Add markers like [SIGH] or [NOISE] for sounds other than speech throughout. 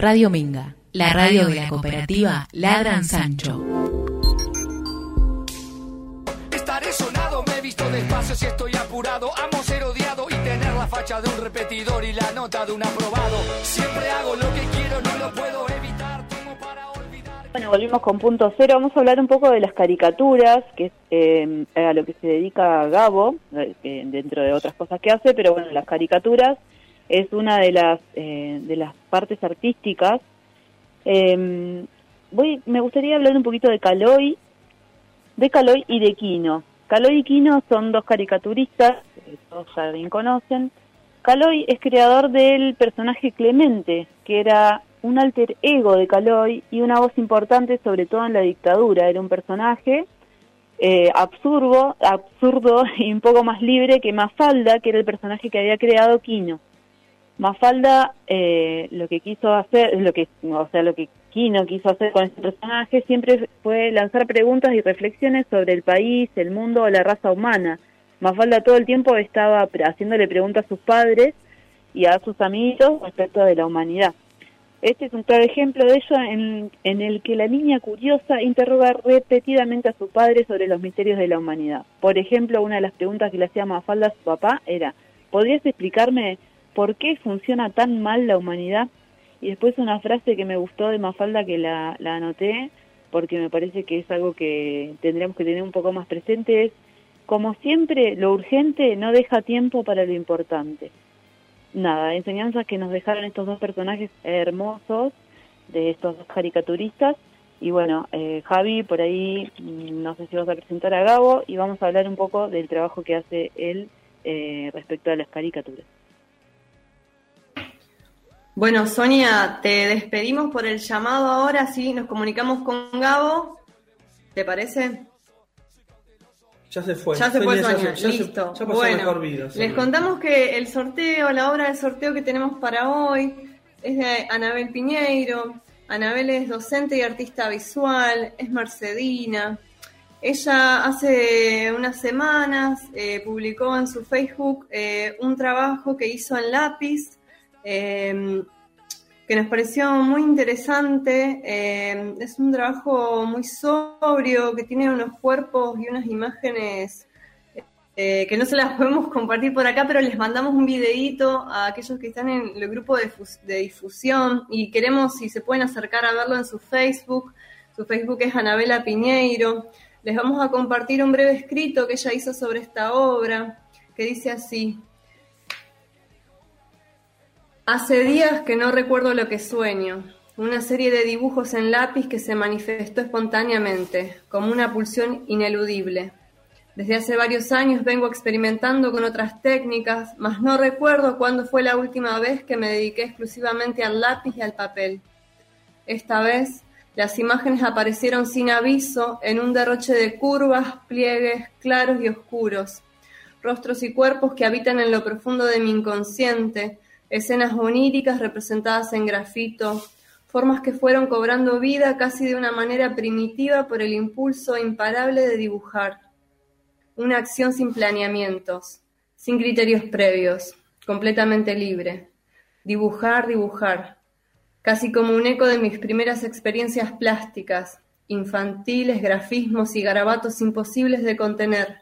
Radio Minga, la radio de la cooperativa Ladran Sancho. Estaré sonado, me he visto despacio si estoy apurado. Amo ser odiado y tener la facha de un repetidor y la nota de un aprobado. Siempre hago lo que quiero, no lo puedo evitar. Tengo para olvidar. Bueno, volvimos con punto cero. Vamos a hablar un poco de las caricaturas, que es eh, a lo que se dedica Gabo, eh, dentro de otras cosas que hace, pero bueno, las caricaturas es una de las, eh, de las partes artísticas. Eh, voy, me gustaría hablar un poquito de Caloy, de Caloy y de Quino. Caloy y Quino son dos caricaturistas, que todos ya bien conocen. Caloy es creador del personaje Clemente, que era un alter ego de Caloy y una voz importante sobre todo en la dictadura. Era un personaje eh, absurdo, absurdo [LAUGHS] y un poco más libre que Mafalda, que era el personaje que había creado Quino. Mafalda eh, lo que quiso hacer, lo que, o sea, lo que Kino quiso hacer con este personaje siempre fue lanzar preguntas y reflexiones sobre el país, el mundo o la raza humana. Mafalda todo el tiempo estaba haciéndole preguntas a sus padres y a sus amigos respecto de la humanidad. Este es un claro ejemplo de ello en, en el que la niña curiosa interroga repetidamente a su padre sobre los misterios de la humanidad. Por ejemplo, una de las preguntas que le hacía Mafalda a su papá era, ¿podrías explicarme ¿por qué funciona tan mal la humanidad? Y después una frase que me gustó de Mafalda que la, la anoté, porque me parece que es algo que tendríamos que tener un poco más presente, es, como siempre, lo urgente no deja tiempo para lo importante. Nada, enseñanzas que nos dejaron estos dos personajes hermosos, de estos dos caricaturistas, y bueno, eh, Javi, por ahí, mm, no sé si vas a presentar a Gabo, y vamos a hablar un poco del trabajo que hace él eh, respecto a las caricaturas. Bueno, Sonia, te despedimos por el llamado ahora, sí, nos comunicamos con Gabo. ¿Te parece? Ya se fue. Ya se fue Sonia, ya listo. ya pasó bueno, mejor vida, les contamos que el sorteo, la obra de sorteo que tenemos para hoy es de Anabel Piñeiro. Anabel es docente y artista visual, es mercedina. Ella hace unas semanas eh, publicó en su Facebook eh, un trabajo que hizo en lápiz eh, que nos pareció muy interesante. Eh, es un trabajo muy sobrio, que tiene unos cuerpos y unas imágenes eh, que no se las [LAUGHS] podemos compartir por acá, pero les mandamos un videíto a aquellos que están en el grupo de, de difusión y queremos si se pueden acercar a verlo en su Facebook. Su Facebook es Anabela Piñeiro. Les vamos a compartir un breve escrito que ella hizo sobre esta obra, que dice así. Hace días que no recuerdo lo que sueño, una serie de dibujos en lápiz que se manifestó espontáneamente, como una pulsión ineludible. Desde hace varios años vengo experimentando con otras técnicas, mas no recuerdo cuándo fue la última vez que me dediqué exclusivamente al lápiz y al papel. Esta vez, las imágenes aparecieron sin aviso en un derroche de curvas, pliegues, claros y oscuros, rostros y cuerpos que habitan en lo profundo de mi inconsciente, escenas oníricas representadas en grafito, formas que fueron cobrando vida casi de una manera primitiva por el impulso imparable de dibujar. Una acción sin planeamientos, sin criterios previos, completamente libre. Dibujar, dibujar, casi como un eco de mis primeras experiencias plásticas, infantiles, grafismos y garabatos imposibles de contener.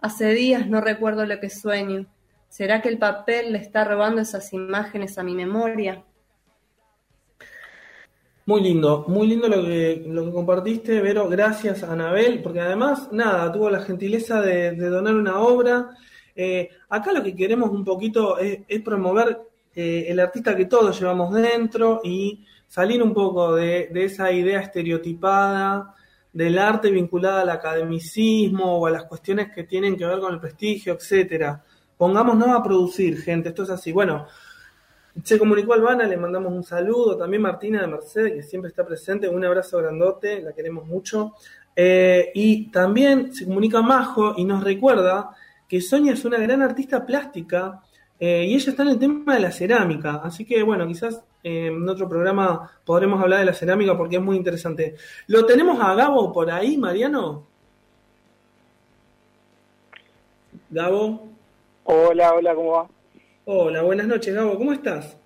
Hace días no recuerdo lo que sueño. ¿Será que el papel le está robando esas imágenes a mi memoria? Muy lindo, muy lindo lo que, lo que compartiste, Vero. Gracias, Anabel, porque además, nada, tuvo la gentileza de, donar una obra. Eh, acá lo que queremos un poquito es, es promover eh, el artista que todos llevamos dentro y salir un poco de, de esa idea estereotipada del arte vinculada al academicismo o a las cuestiones que tienen que ver con el prestigio, etcétera. Pongámonos a producir, gente, esto es así. Bueno, se comunicó Albana, le mandamos un saludo. También Martina de Mercedes, que siempre está presente. Un abrazo grandote, la queremos mucho. Eh, y también se comunica Majo y nos recuerda que Sonia es una gran artista plástica eh, y ella está en el tema de la cerámica. Así que, bueno, quizás eh, en otro programa podremos hablar de la cerámica porque es muy interesante. ¿Lo tenemos a Gabo por ahí, Mariano? Gabo. Hola, hola, ¿cómo va? Hola, buenas noches, Gabo. ¿Cómo estás?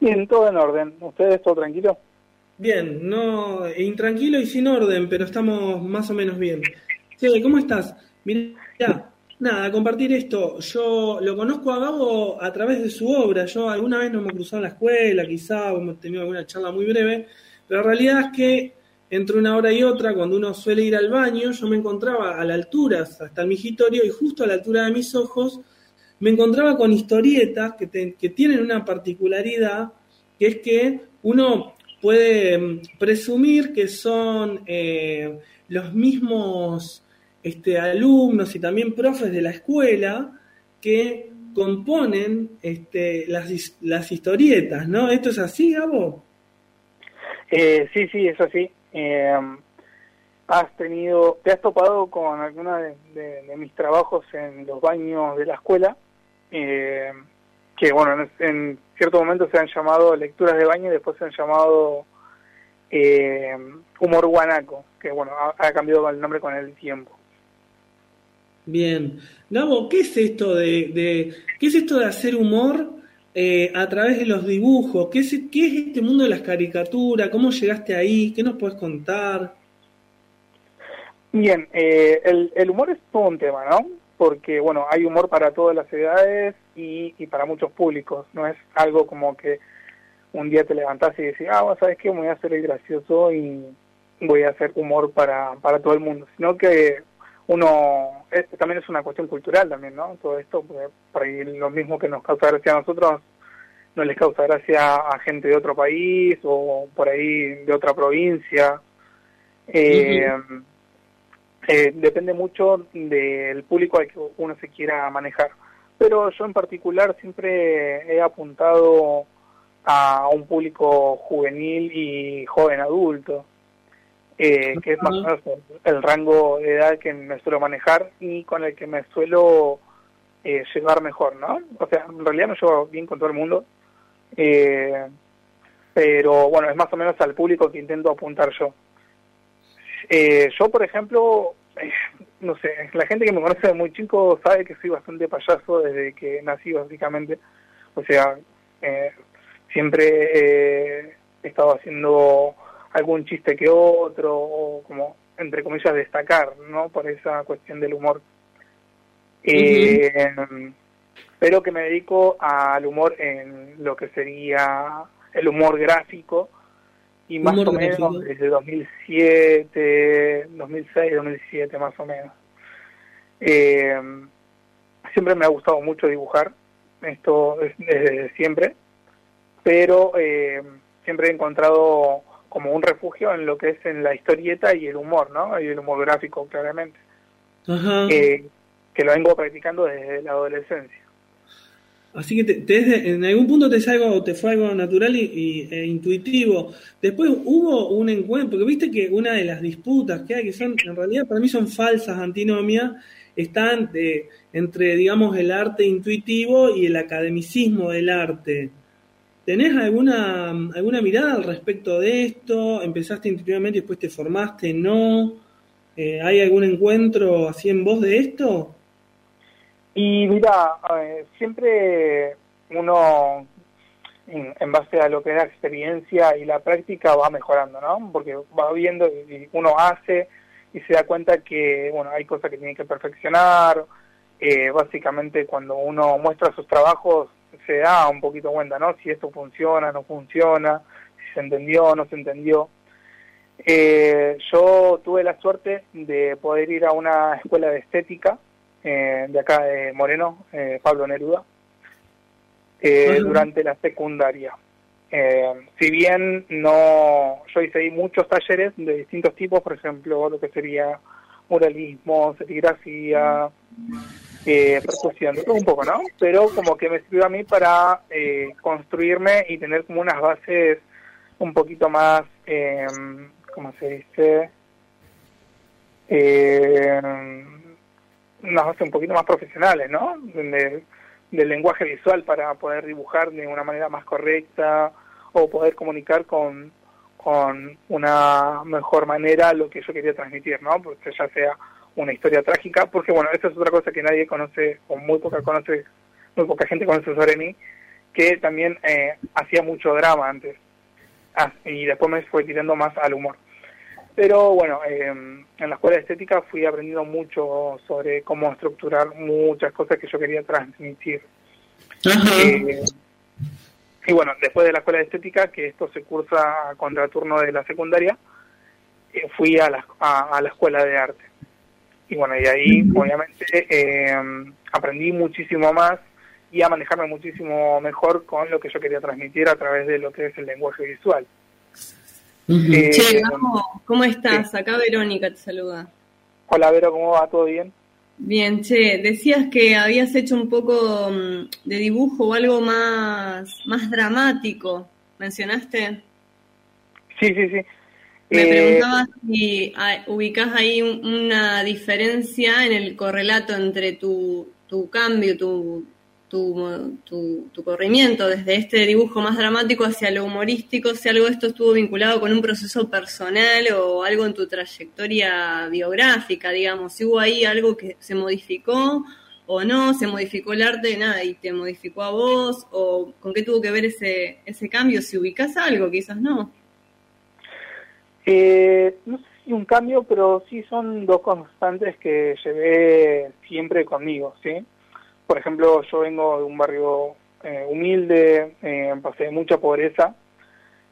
Bien, todo en orden. ¿Ustedes todo tranquilo? Bien, no, intranquilo y sin orden, pero estamos más o menos bien. Sí, ¿cómo estás? Mira, nada, compartir esto. Yo lo conozco a Gabo a través de su obra. Yo alguna vez no me he cruzado en la escuela, quizá hemos tenido alguna charla muy breve, pero la realidad es que entre una hora y otra, cuando uno suele ir al baño, yo me encontraba a la altura, hasta el migitorio, y justo a la altura de mis ojos, me encontraba con historietas que, que tienen una particularidad, que es que uno puede mm, presumir que son eh, los mismos este, alumnos y también profes de la escuela que componen este, las, las historietas, ¿no? ¿Esto es así, Gabo? Eh, sí, sí, es así. Eh, has tenido, te has topado con alguna de, mis trabajos en los baños de la escuela, que bueno, en, cierto momento se han llamado lecturas de baño y después se han llamado eh, humor guanaco, que bueno, ha, cambiado el nombre con el tiempo. Bien. Gabo, ¿qué es esto de, qué es esto de hacer humor eh, a través de los dibujos? ¿Qué es, ¿Qué es este mundo de las caricaturas? ¿Cómo llegaste ahí? ¿Qué nos puedes contar? Bien, eh, el, el humor es todo un tema, ¿no? Porque, bueno, hay humor para todas las edades y, y para muchos públicos. No es algo como que un día te levantás y decís, ah, ¿sabes qué? Voy a hacer el gracioso y voy a hacer humor para, para todo el mundo, sino que uno, también es una cuestión cultural también, ¿no? Todo esto, porque por ahí lo mismo que nos causa gracia a nosotros, no les causa gracia a gente de otro país o por ahí de otra provincia. Eh, eh, depende mucho del público al que uno se quiera manejar. Pero yo en particular siempre he apuntado a un público juvenil y joven adulto, eh, que es más o menos el rango de edad que me suelo manejar y con el que me suelo eh, llevar mejor, ¿no? O sea, en realidad me llevo bien con todo el mundo, eh, pero bueno, es más o menos al público que intento apuntar yo. Eh, yo, por ejemplo, no sé, la gente que me conoce de muy chico sabe que soy bastante payaso desde que nací, básicamente. O sea, eh, siempre eh, he estado haciendo algún chiste que otro, o como, entre comillas, destacar, ¿no? Por esa cuestión del humor. Eh, pero que me dedico al humor en lo que sería el humor gráfico, y más o menos desde 2007, 2006, 2007 más o menos. Eh, siempre me ha gustado mucho dibujar, esto es desde siempre, pero eh, siempre he encontrado como un refugio en lo que es en la historieta y el humor, ¿no? Y el humor gráfico, claramente. que lo vengo practicando desde la adolescencia. Así que te, en algún punto te, algo, te fue algo natural y, e intuitivo. Después hubo un encuentro, porque viste que una de las disputas que hay, que son, en realidad para mí son falsas antinomias, están de, entre, digamos, el arte intuitivo y el academicismo del arte. ¿Tenés alguna, alguna mirada al respecto de esto? ¿Empezaste intuitivamente y después te formaste? ¿No? Eh, ¿Hay algún encuentro así en vos de esto? Y mira, siempre uno, en, base a lo que es la experiencia y la práctica, va mejorando, ¿no? Porque va viendo y uno hace y se da cuenta que, bueno, hay cosas que tiene que perfeccionar. Eh, básicamente, cuando uno muestra sus trabajos, se da un poquito cuenta, ¿no? Si esto funciona, no funciona, si se entendió, no se entendió. Eh, yo tuve la suerte de poder ir a una escuela de estética eh, de acá de Moreno, eh, Pablo Neruda, eh, durante la secundaria. si bien no, yo hice muchos talleres de distintos tipos, por ejemplo, lo que sería muralismo, serigrafía, eh, percusión, un poco, ¿no? Pero como que me sirvió a mí para construirme y tener como unas bases un poquito más, eh, ¿cómo se dice? Eh, unas bases un poquito más profesionales, ¿no? De, del lenguaje visual para poder dibujar de una manera más correcta o poder comunicar con, con una mejor manera lo que yo quería transmitir, ¿no? Porque ya sea una historia trágica, porque bueno, esa es otra cosa que nadie conoce, o muy poca conoce, muy poca gente conoce sobre mí, que también eh, hacía mucho drama antes. Ah, y después me fue tirando más al humor. Pero bueno, em, en la escuela de estética fui aprendiendo mucho sobre cómo estructurar muchas cosas que yo quería transmitir. Eh, y bueno, después de la escuela de estética, que esto se cursa a contraturno de la secundaria, eh, fui a la, a, la escuela de arte. Y bueno, y ahí obviamente em, aprendí muchísimo más y a manejarme muchísimo mejor con lo que yo quería transmitir a través de lo que es el lenguaje visual. Eh, che, ¿cómo estás? Acá Verónica te saluda. Hola Vero, ¿cómo va? ¿Todo bien? Bien, che, decías que habías hecho un poco mm, de dibujo o algo más, más dramático, ¿mencionaste? Sí, sí, sí. Me eh, preguntaba si ubicás ahí una diferencia en el correlato entre tu, tu cambio, tu, tu, tu, corrimiento desde este dibujo más dramático hacia lo humorístico, si algo de esto estuvo vinculado con un proceso personal o algo en tu trayectoria biográfica, digamos, si hubo ahí algo que se modificó o no, se modificó el arte, nada, y te modificó a vos, o con qué tuvo que ver ese, ese cambio, si ubicas algo, quizás no. Eh, no sé si un cambio, pero sí son dos constantes que llevé siempre conmigo, ¿sí? Por ejemplo, yo vengo de un barrio eh, humilde, eh, pasé mucha pobreza,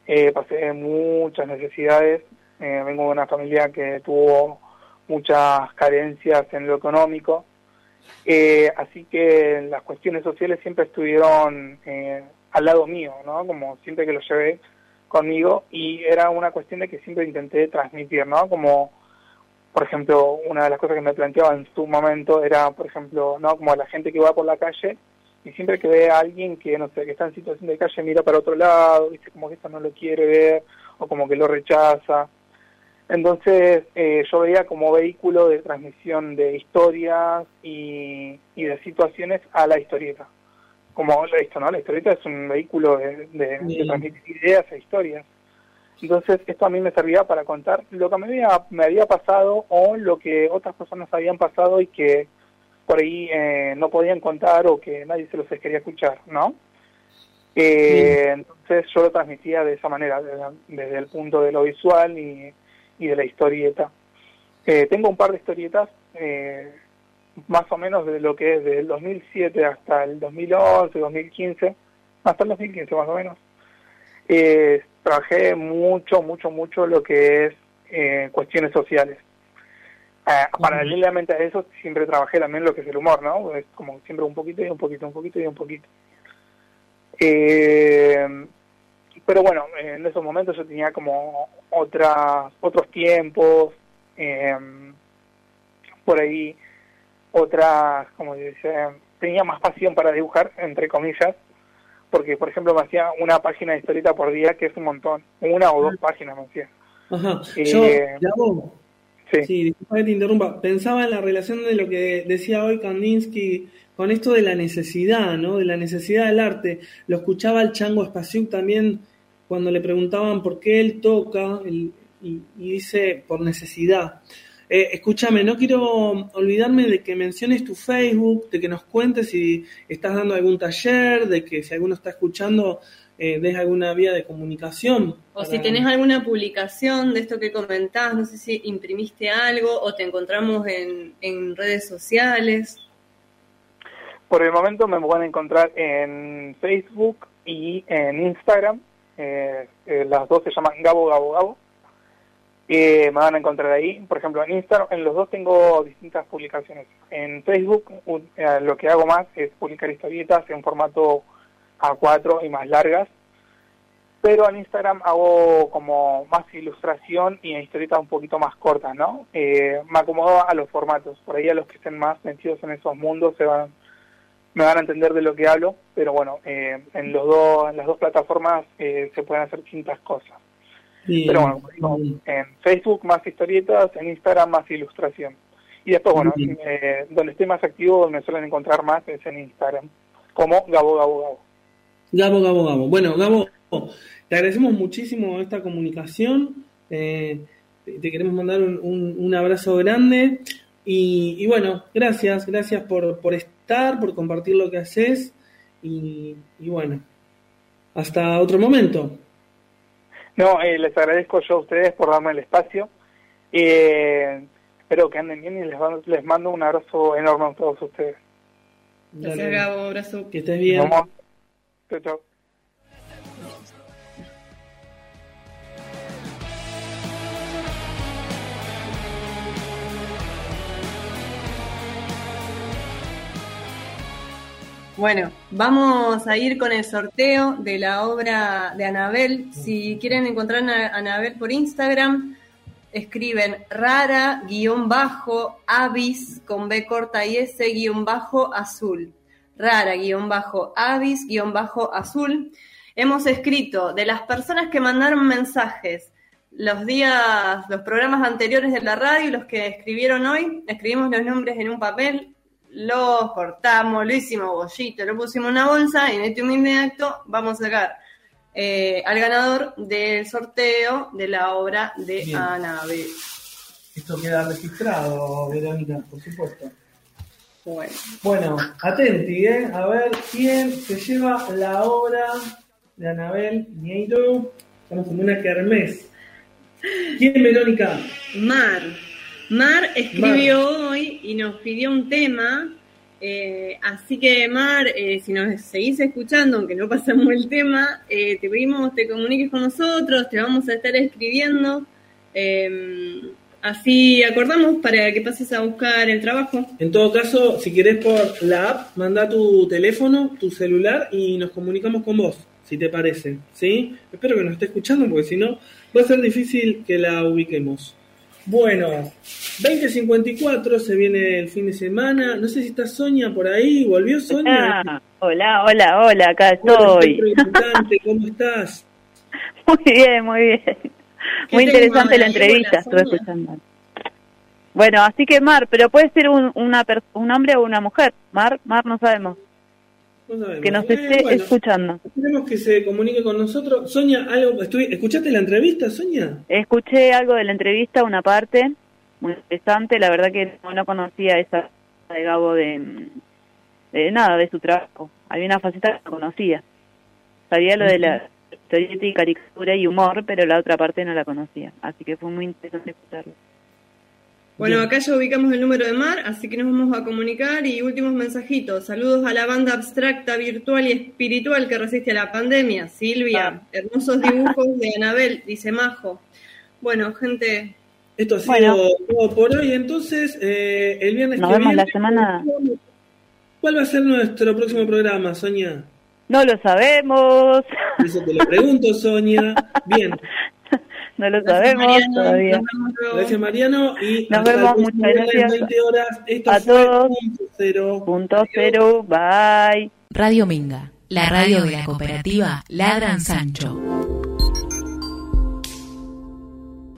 eh, pasé muchas necesidades, eh, vengo de una familia que tuvo muchas carencias en lo económico, así que las cuestiones sociales siempre estuvieron al lado mío, ¿no? Como siempre que lo llevé conmigo y era una cuestión de que siempre intenté transmitir, ¿no? Como por ejemplo, una de las cosas que me planteaba en su momento era, por ejemplo, no como la gente que va por la calle y siempre que ve a alguien que, no sé, que está en situación de calle mira para otro lado, dice como que esto no lo quiere ver o como que lo rechaza. Entonces eh, yo veía como vehículo de transmisión de historias y, y de situaciones a la historieta. Como esto, ¿no? La historieta es un vehículo de, de, de transmitir ideas e historias. Entonces, esto a mí me servía para contar lo que me había, me había pasado o lo que otras personas habían pasado y que por ahí eh, no podían contar o que nadie se los quería escuchar, ¿no? Eh, entonces yo lo transmitía de esa manera, desde, el punto de lo visual y, y de la historieta. Eh, tengo un par de historietas, eh, más o menos de lo que es desde el 2007 hasta el 2011, 2015, hasta el 2015 más o menos. Eh, trabajé mucho, mucho, mucho lo que es eh, cuestiones sociales. Eh, paralelamente a eso, siempre trabajé también lo que es el humor, ¿no? Es como siempre un poquito y un poquito, un poquito y un poquito. Eh, pero bueno, en esos momentos yo tenía como otras, otros tiempos, eh, por ahí otras, como dice, tenía más pasión para dibujar, entre comillas, porque por ejemplo me hacía una página de historieta por día, que es un montón, una o dos páginas me hacía. Ajá, eh, yo, sí. sí, disculpa que te interrumpa, pensaba en la relación de lo que decía hoy Kandinsky con esto de la necesidad, ¿no? De la necesidad del arte. Lo escuchaba el Chango Spasiuk también cuando le preguntaban por qué él toca, y, y dice por necesidad. Eh, escúchame, no quiero olvidarme de que menciones tu Facebook, de que nos cuentes si estás dando algún taller, de que si alguno está escuchando, eh, des alguna vía de comunicación. O si tenés alguna publicación de esto que comentás, no sé si imprimiste algo o te encontramos en, en redes sociales. Por el momento me pueden encontrar en Facebook y en Instagram. Eh, eh las dos se llaman Gabo Gabo Gabo me van a encontrar ahí. Por ejemplo, en Instagram, en los dos tengo distintas publicaciones. En Facebook eh, lo que hago más es publicar historietas en formato A4 y más largas. Pero en Instagram hago como más ilustración y en historietas un poquito más cortas, ¿no? Eh, me acomodo a los formatos. Por ahí a los que estén más metidos en esos mundos se van, me van a entender de lo que hablo. Pero bueno, eh, en, los dos, en las dos plataformas se pueden hacer distintas cosas. Pero bueno, en Facebook más historietas, en Instagram más ilustración. Y después, bueno, eh, donde estoy más activo, donde me suelen encontrar más es en Instagram, como Gabo Gabo Gabo. Gabo Gabo Gabo. Bueno, Gabo, te agradecemos muchísimo esta comunicación. Eh, te queremos mandar un, un, abrazo grande. Y, y, bueno, gracias, gracias por, por estar, por compartir lo que haces. Y, y bueno, hasta otro momento. No, eh, les agradezco yo a ustedes por darme el espacio. Eh, espero que anden bien y les, les mando un abrazo enorme a todos ustedes. Gracias. Gabo. Abrazo. Que estés bien. Nos vemos. Bueno, vamos a ir con el sorteo de la obra de Anabel. Si quieren encontrar a Anabel por Instagram, escriben rara guion bajo avis con B corta y S guion bajo azul. Rara guion bajo avis guion bajo azul. Hemos escrito de las personas que mandaron mensajes los días, los programas anteriores de la radio y los que escribieron hoy, escribimos los nombres en un papel, los cortamos, lo hicimos bollito, lo pusimos en una bolsa y en este humilde acto vamos a sacar eh, al ganador del sorteo de la obra de Bien. Anabel. Esto queda registrado, Verónica, por supuesto. Bueno, Bueno, atenti, ¿eh? A ver quién se lleva la obra de Anabel Nieto. Estamos en una kermés. ¿Quién, Verónica? Mar. Mar escribió hoy y nos pidió un tema. eh, así que, Mar, eh, si nos seguís escuchando, aunque no pasamos el tema, eh, te pedimos te comuniques con nosotros, te vamos a estar escribiendo. eh, así acordamos para que pases a buscar el trabajo. En todo caso, si querés por la app, manda tu teléfono, tu celular y nos comunicamos con vos, si te parece. ¿Sí? Espero que nos esté escuchando porque si no, va a ser difícil que la ubiquemos. Bueno, 2054 se viene el fin de semana. No sé si está Sonia por ahí. ¿Volvió Sonia? Ah, hola, hola, hola, acá estoy. [LAUGHS] ¿Cómo estás? Muy bien, muy bien. Muy interesante la entrevista, estuve escuchando. Bueno, así que Mar, pero puede ser un, una un hombre o una mujer. Mar, Mar no sabemos. No. Que nos Eh, esté bueno, escuchando. Esperemos que se comunique con nosotros. Sonia, algo, ¿escuchaste la entrevista, Sonia? Escuché algo de la entrevista, una parte muy interesante. La verdad que no, no conocía esa de Gabo de, de nada, de su trabajo. Había una faceta que no conocía. Sabía lo de la historieta y caricatura y humor, pero la otra parte no la conocía. Así que fue muy interesante escucharlo. Bueno, Bien. acá ya ubicamos el número de Mar, así que nos vamos a comunicar y últimos mensajitos. Saludos a la banda abstracta, virtual y espiritual que resiste a la pandemia. Silvia, hermosos dibujos de Anabel, dice Majo. Bueno, gente, Esto ha sido Bueno. todo por hoy. Entonces, eh, el viernes Nos que vemos viene, la semana. ¿Cuál va a ser nuestro próximo programa, Sonia? No lo sabemos. Eso te lo pregunto, Sonia. [LAUGHS] Bien, no lo gracias, sabemos Mariano, todavía. nos gracias Nos Mariano. Y el vemos, muchas gracias 20 horas. Esto a fue todos. Punto Cero. Punto cero. Bye. Radio Minga, la radio de la cooperativa Ladran Sancho.